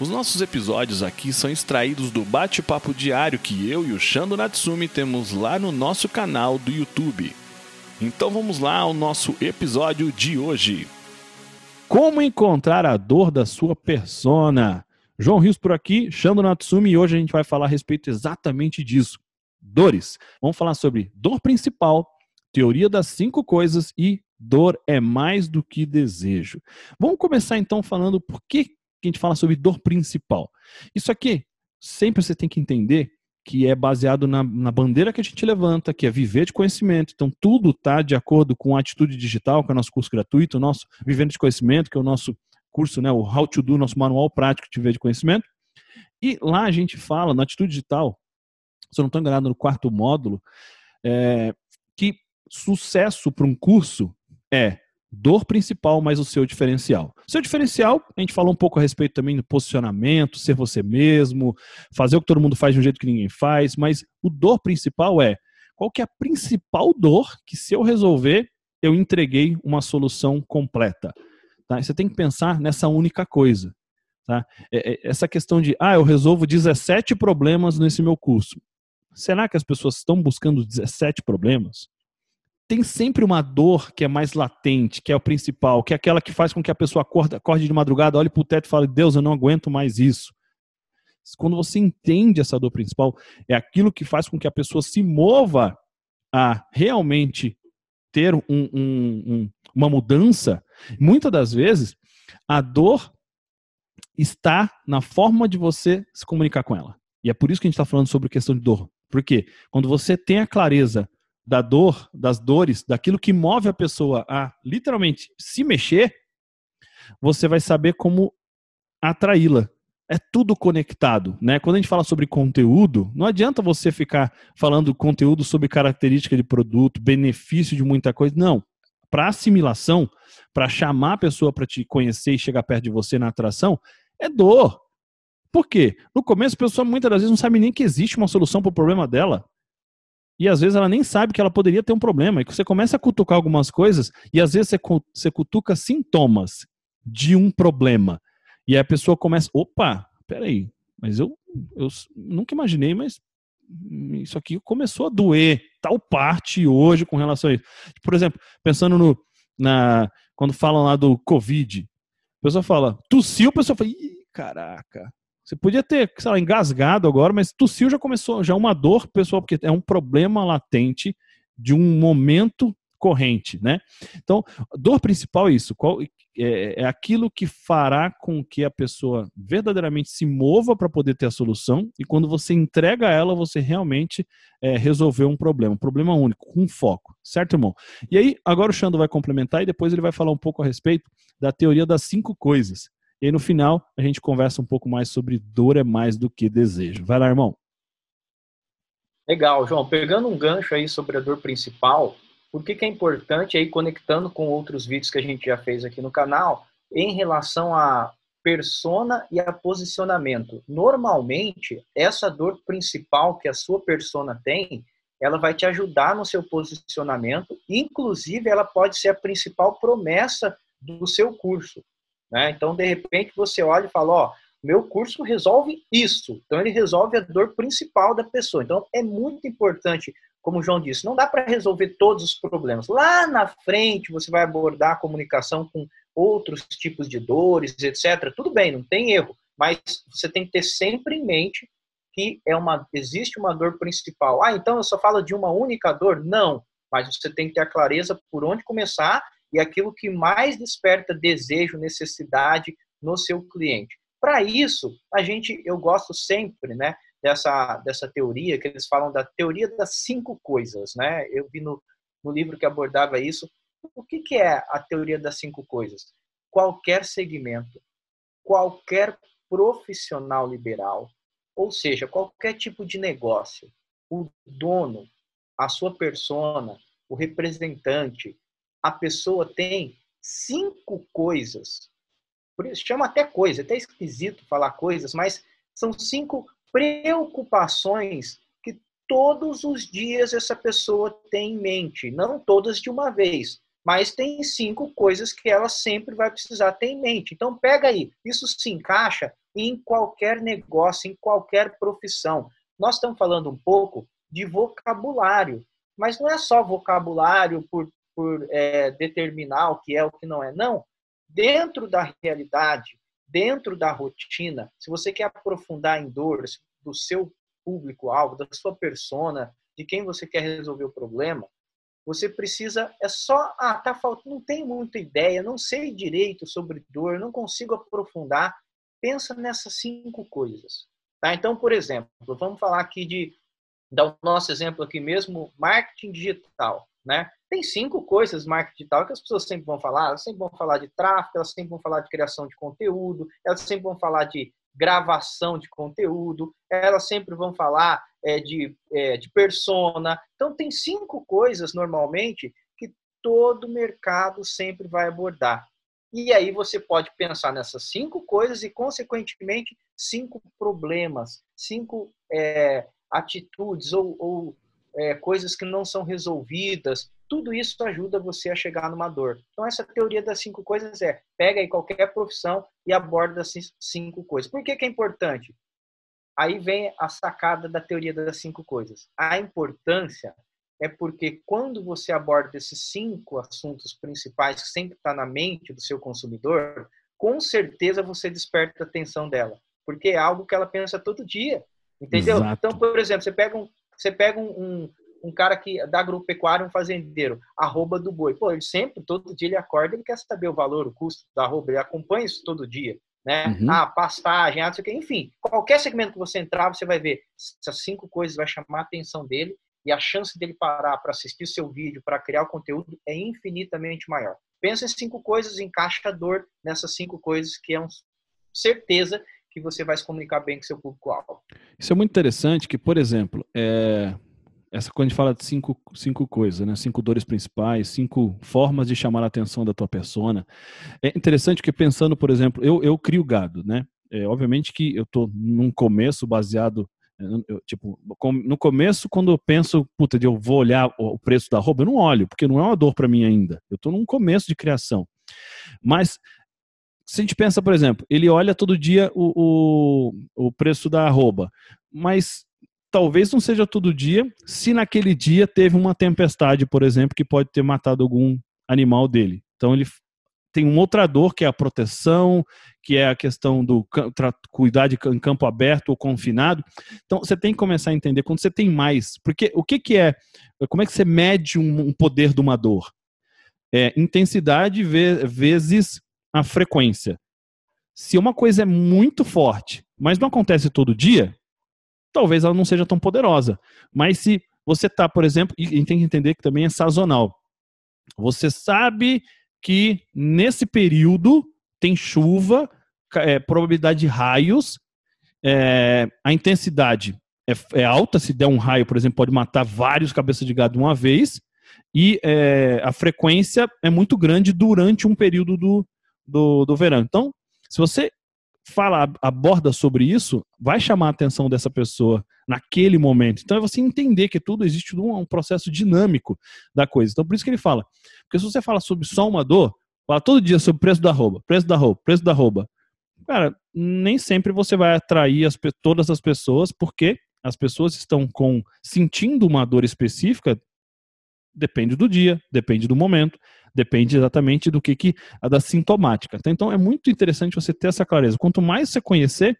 Os nossos episódios aqui são extraídos do bate-papo diário que eu e o Shando Natsumi temos lá no nosso canal do YouTube. Então vamos lá ao nosso episódio de hoje. Como encontrar a dor da sua persona? João Rios por aqui, Shando Natsumi, e hoje a gente vai falar a respeito exatamente disso. Dores. Vamos falar sobre dor principal, teoria das cinco coisas e dor é mais do que desejo. Vamos começar então falando por que que a gente fala sobre dor principal. Isso aqui, sempre você tem que entender que é baseado na, na, bandeira que a gente levanta, que é viver de conhecimento. Então, tudo está de acordo com a Atitude Digital, que é o nosso curso gratuito, o nosso Vivendo de Conhecimento, que é o nosso curso, né, o How to Do, nosso manual prático de viver de conhecimento. E lá a gente fala, na Atitude Digital, se eu não estou enganado, no quarto módulo, é, que sucesso para um curso é dor principal, mas o seu diferencial. Seu diferencial, a gente falou um pouco a respeito também do posicionamento, ser você mesmo, fazer o que todo mundo faz de um jeito que ninguém faz, mas o dor principal é qual que é a principal dor que se eu resolver, eu entreguei uma solução completa. Tá? Você tem que pensar nessa única coisa. Tá? É, é, essa questão de, ah, eu resolvo 17 problemas nesse meu curso. Será que as pessoas estão buscando 17 problemas? Tem sempre uma dor que é mais latente, que é o principal, que é aquela que faz com que a pessoa acorde, acorde de madrugada, olhe para o teto e fale: Deus, eu não aguento mais isso. Quando você entende essa dor principal, é aquilo que faz com que a pessoa se mova a realmente ter um, um, um, uma mudança. Muitas das vezes, a dor está na forma de você se comunicar com ela. E é por isso que a gente está falando sobre questão de dor. Porque quando você tem a clareza da dor, das dores, daquilo que move a pessoa a literalmente se mexer, você vai saber como atraí-la. É tudo conectado, né? Quando a gente fala sobre conteúdo, não adianta você ficar falando conteúdo sobre característica de produto, benefício de muita coisa. Não. Para assimilação, para chamar a pessoa para te conhecer e chegar perto de você na atração, é dor. Por quê? No começo, a pessoa muitas das vezes não sabe nem que existe uma solução para o problema dela. E às vezes ela nem sabe que ela poderia ter um problema. E você começa a cutucar algumas coisas e às vezes você cutuca sintomas de um problema. E a pessoa começa, opa, peraí, mas eu, eu nunca imaginei, mas isso aqui começou a doer tal parte hoje com relação a isso. Por exemplo, pensando no, na, quando falam lá do Covid, a pessoa fala, tossiu, a pessoa fala, Ih, caraca, você podia ter, sei lá, engasgado agora, mas tossiu já começou, já é uma dor, pessoal, porque é um problema latente de um momento corrente, né? Então, dor principal é isso, qual, é, é aquilo que fará com que a pessoa verdadeiramente se mova para poder ter a solução e quando você entrega ela, você realmente é, resolveu um problema, um problema único, com foco, certo, irmão? E aí, agora o Xando vai complementar e depois ele vai falar um pouco a respeito da teoria das cinco coisas, e aí no final a gente conversa um pouco mais sobre dor é mais do que desejo. Vai lá, irmão. Legal, João. Pegando um gancho aí sobre a dor principal, por que, que é importante aí conectando com outros vídeos que a gente já fez aqui no canal em relação a persona e a posicionamento. Normalmente, essa dor principal que a sua persona tem, ela vai te ajudar no seu posicionamento, inclusive ela pode ser a principal promessa do seu curso. Né? Então, de repente, você olha e fala, ó, meu curso resolve isso. Então, ele resolve a dor principal da pessoa. Então, é muito importante, como o João disse, não dá para resolver todos os problemas. Lá na frente, você vai abordar a comunicação com outros tipos de dores, etc. Tudo bem, não tem erro. Mas você tem que ter sempre em mente que é uma, existe uma dor principal. Ah, então eu só falo de uma única dor? Não. Mas você tem que ter a clareza por onde começar e aquilo que mais desperta desejo, necessidade no seu cliente. Para isso, a gente, eu gosto sempre, né, dessa, dessa teoria que eles falam da teoria das cinco coisas, né? Eu vi no, no livro que abordava isso. O que, que é a teoria das cinco coisas? Qualquer segmento, qualquer profissional liberal, ou seja, qualquer tipo de negócio, o dono a sua persona, o representante, a pessoa tem cinco coisas. Por isso chama até coisa, até esquisito falar coisas, mas são cinco preocupações que todos os dias essa pessoa tem em mente, não todas de uma vez, mas tem cinco coisas que ela sempre vai precisar ter em mente. Então pega aí, isso se encaixa em qualquer negócio, em qualquer profissão. Nós estamos falando um pouco de vocabulário, mas não é só vocabulário por, por é, determinar o que é o que não é, não. Dentro da realidade, dentro da rotina, se você quer aprofundar em dores do seu público-alvo, da sua persona, de quem você quer resolver o problema, você precisa, é só, ah, tá faltando, não tenho muita ideia, não sei direito sobre dor, não consigo aprofundar. Pensa nessas cinco coisas. Tá? Então, por exemplo, vamos falar aqui de, dar o nosso exemplo aqui mesmo, marketing digital. Né? Tem cinco coisas marketing digital que as pessoas sempre vão falar. Elas sempre vão falar de tráfego, elas sempre vão falar de criação de conteúdo, elas sempre vão falar de gravação de conteúdo, elas sempre vão falar é, de, é, de persona. Então, tem cinco coisas, normalmente, que todo mercado sempre vai abordar. E aí você pode pensar nessas cinco coisas e, consequentemente, cinco problemas, cinco é, atitudes ou, ou é, coisas que não são resolvidas. Tudo isso ajuda você a chegar numa dor. Então, essa teoria das cinco coisas é: pega aí qualquer profissão e aborda essas cinco coisas. Por que, que é importante? Aí vem a sacada da teoria das cinco coisas. A importância é porque quando você aborda esses cinco assuntos principais que sempre está na mente do seu consumidor, com certeza você desperta a atenção dela, porque é algo que ela pensa todo dia, entendeu? Exato. Então, por exemplo, você pega um, você pega um, um, um cara que da agropecuária, um fazendeiro, arroba do boi. Pô, ele sempre, todo dia ele acorda, ele quer saber o valor, o custo da arroba, ele acompanha isso todo dia. Né? Uhum. Ah, pastagem, ah, quê. Enfim, qualquer segmento que você entrar, você vai ver essas cinco coisas vai chamar a atenção dele e a chance dele parar para assistir o seu vídeo, para criar o conteúdo é infinitamente maior. Pensa em cinco coisas, encaixa a dor nessas cinco coisas que é um certeza que você vai se comunicar bem com seu público-alvo. Isso é muito interessante, que, por exemplo, é... essa quando a gente fala de cinco, cinco coisas, né? cinco dores principais, cinco formas de chamar a atenção da tua persona, é interessante que pensando, por exemplo, eu, eu crio gado, né? É, obviamente que eu estou num começo baseado eu, tipo, no começo, quando eu penso, puta, eu vou olhar o preço da roupa, eu não olho, porque não é uma dor para mim ainda. Eu estou num começo de criação. Mas se a gente pensa, por exemplo, ele olha todo dia o, o, o preço da arroba, mas talvez não seja todo dia, se naquele dia teve uma tempestade, por exemplo, que pode ter matado algum animal dele. Então ele tem uma outra dor que é a proteção, que é a questão do cuidar de campo aberto ou confinado. Então você tem que começar a entender quando você tem mais, porque o que, que é, como é que você mede um, um poder de uma dor? É intensidade vezes a frequência. Se uma coisa é muito forte, mas não acontece todo dia, talvez ela não seja tão poderosa. Mas se você está, por exemplo, e tem que entender que também é sazonal. Você sabe que nesse período tem chuva, é, probabilidade de raios, é, a intensidade é, é, alta, se der um raio, por exemplo, pode matar vários cabeças de gado de uma vez, e é, a frequência é muito grande durante um período do, do, do verão. Então, se você fala, aborda sobre isso, vai chamar a atenção dessa pessoa naquele momento. Então é você entender que tudo existe um, um processo dinâmico da coisa. Então por isso que ele fala. Porque se você fala sobre só uma dor, fala todo dia sobre preço da roupa, preço da roupa, preço da roupa. Cara, nem sempre você vai atrair as, todas as pessoas, porque as pessoas estão com sentindo uma dor específica, depende do dia, depende do momento, Depende exatamente do que, que a da sintomática. Tá? Então é muito interessante você ter essa clareza. Quanto mais você conhecer,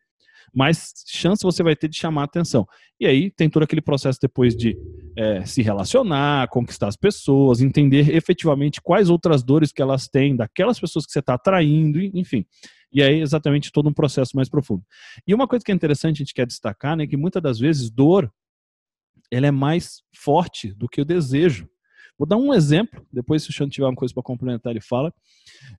mais chance você vai ter de chamar atenção. E aí tem todo aquele processo depois de é, se relacionar, conquistar as pessoas, entender efetivamente quais outras dores que elas têm, daquelas pessoas que você está atraindo, enfim. E aí exatamente todo um processo mais profundo. E uma coisa que é interessante a gente quer destacar, né, que muitas das vezes dor ela é mais forte do que o desejo. Vou dar um exemplo, depois se o Xan tiver uma coisa para complementar, ele fala,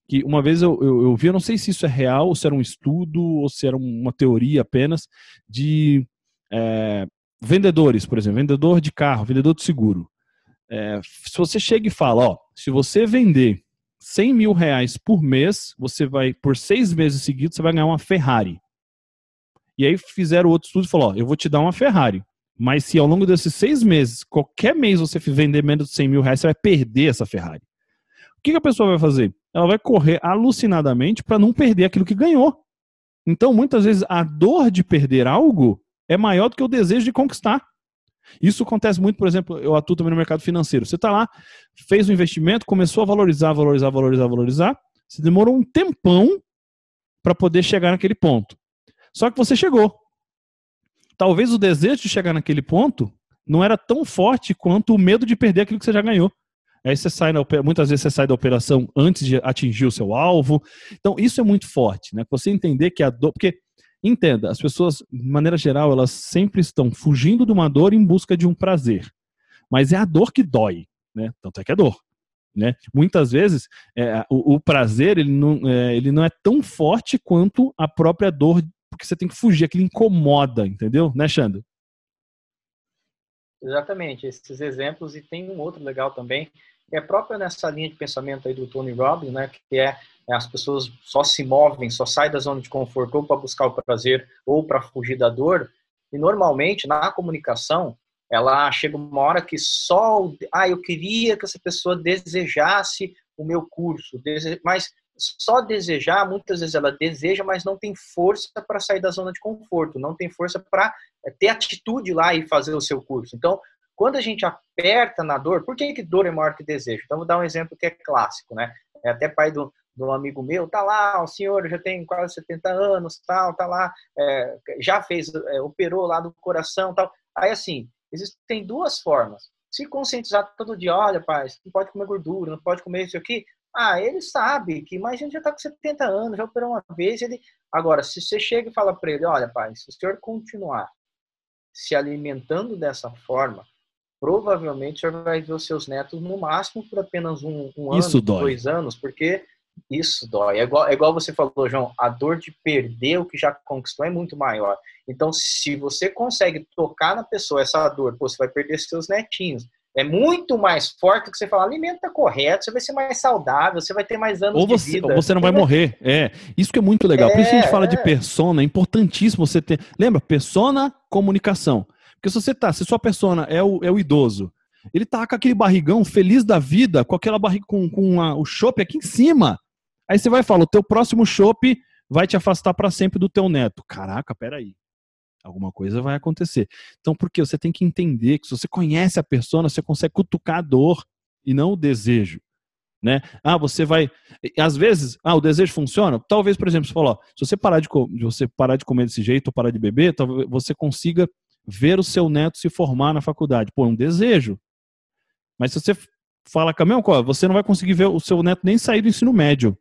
que uma vez eu, eu, eu, vi, eu não sei se isso é real, ou se era um estudo, ou se era uma teoria apenas, de é, vendedores, por exemplo, vendedor de carro, vendedor de seguro. É, se você chega e fala, ó, se você vender 100 mil reais por mês, você vai, por seis meses seguidos, você vai ganhar uma Ferrari. E aí fizeram outro estudo e falou, ó, eu vou te dar uma Ferrari. Mas se ao longo desses seis meses, qualquer mês você vender menos de 100 mil reais, você vai perder essa Ferrari. O que, a pessoa vai fazer? Ela vai correr alucinadamente para não perder aquilo que ganhou. Então, muitas vezes, a dor de perder algo é maior do que o desejo de conquistar. Isso acontece muito, por exemplo, eu atuo também no mercado financeiro. Você está lá, fez um investimento, começou a valorizar, valorizar, valorizar, valorizar. Você demorou um tempão para poder chegar naquele ponto. Só que você chegou. Talvez o desejo de chegar naquele ponto não era tão forte quanto o medo de perder aquilo que você já ganhou. Aí você sai na, muitas vezes você sai da operação antes de atingir o seu alvo. Então, isso é muito forte, né? Você entender que a dor. Porque, entenda, as pessoas, de maneira geral, elas sempre estão fugindo de uma dor em busca de um prazer. Mas é a dor que dói, né? Tanto é que é dor. Né? Muitas vezes é, o, o, prazer ele não, é, ele não é tão forte quanto a própria dor, porque você tem que fugir, aquilo incomoda, entendeu? Né, Xandro? Exatamente, esses exemplos, e tem um outro legal também, que é próprio nessa linha de pensamento aí do Tony Robbins, né, que é, é as pessoas só se movem, só saem da zona de conforto ou para buscar o prazer ou para fugir da dor, e normalmente na comunicação, ela chega uma hora que só, ah, eu queria que essa pessoa desejasse o meu curso, mas só desejar, muitas vezes ela deseja, mas não tem força para sair da zona de conforto, não tem força para é, ter atitude lá e fazer o seu curso. Então, quando a gente aperta na dor, por que, que dor é maior que desejo? Então, vou dar um exemplo que é clássico, né? É até pai do, um amigo meu, tá lá, o senhor já tem quase 70 anos, tal, tá lá, é, já fez, é, operou lá do coração, tal. Aí, assim, existem duas formas. Se conscientizar todo dia, olha, pai, não pode comer gordura, não pode comer isso aqui, ah, ele sabe que, mas gente já está com 70 anos, já operou uma vez. Ele... Agora, se você chega e fala para ele: olha, pai, se o senhor continuar se alimentando dessa forma, provavelmente o senhor vai ver os seus netos no máximo por apenas um, um ano, dois anos, porque isso dói. É igual, é igual você falou, João, a dor de perder o que já conquistou é muito maior. Então, se você consegue tocar na pessoa essa dor, pô, você vai perder seus netinhos é muito mais forte do que você falar, alimenta correto, você vai ser mais saudável, você vai ter mais anos ou você, de vida. Ou você não vai morrer. É, isso que é muito legal. É, Por isso a gente fala é. de persona, é importantíssimo você ter. Lembra, persona, comunicação. Porque se você tá, se sua persona é o, é o idoso, ele tá com aquele barrigão feliz da vida, com aquela barriga com, com o chopp aqui em cima. Aí você vai falar, o teu próximo chopp vai te afastar para sempre do teu neto. Caraca, peraí alguma coisa vai acontecer. Então, porque você tem que entender que se você conhece a pessoa, você consegue cutucar a dor e não o desejo. Né? Ah, você vai. Às vezes, ah, o desejo funciona. Talvez, por exemplo, você falou, se você parar de, você parar de comer desse jeito ou parar de beber, talvez você consiga ver o seu neto se formar na faculdade. Pô, é um desejo. Mas se você fala, Caminhão, você não vai conseguir ver o seu neto nem sair do ensino médio.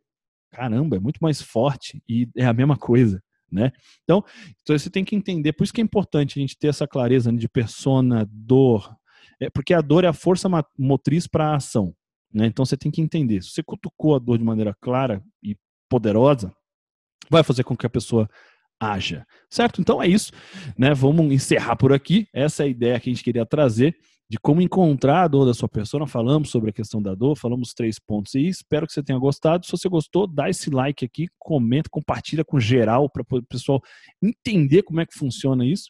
Caramba, é muito mais forte e é a mesma coisa né? Então, então você tem que entender, por isso que é importante a gente ter essa clareza de persona, dor, é, porque a dor é a força motriz para a ação, né? Então você tem que entender, se você cutucou a dor de maneira clara e poderosa, vai fazer com que a pessoa haja, certo? Então é isso, né? Vamos encerrar por aqui. Essa é a ideia que a gente queria trazer de como encontrar a dor da sua pessoa. Falamos sobre a questão da dor, falamos três pontos e espero que você tenha gostado. Se você gostou, dá esse like aqui, comenta, compartilha com geral para o pessoal entender como é que funciona isso.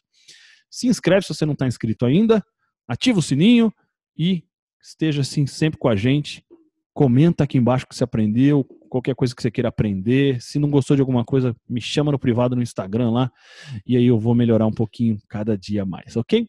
Se inscreve se você não está inscrito ainda, ativa o sininho e esteja assim sempre com a gente. Comenta aqui embaixo o que você aprendeu, qualquer coisa que você queira aprender. Se não gostou de alguma coisa, me chama no privado no Instagram lá e aí eu vou melhorar um pouquinho cada dia mais, ok?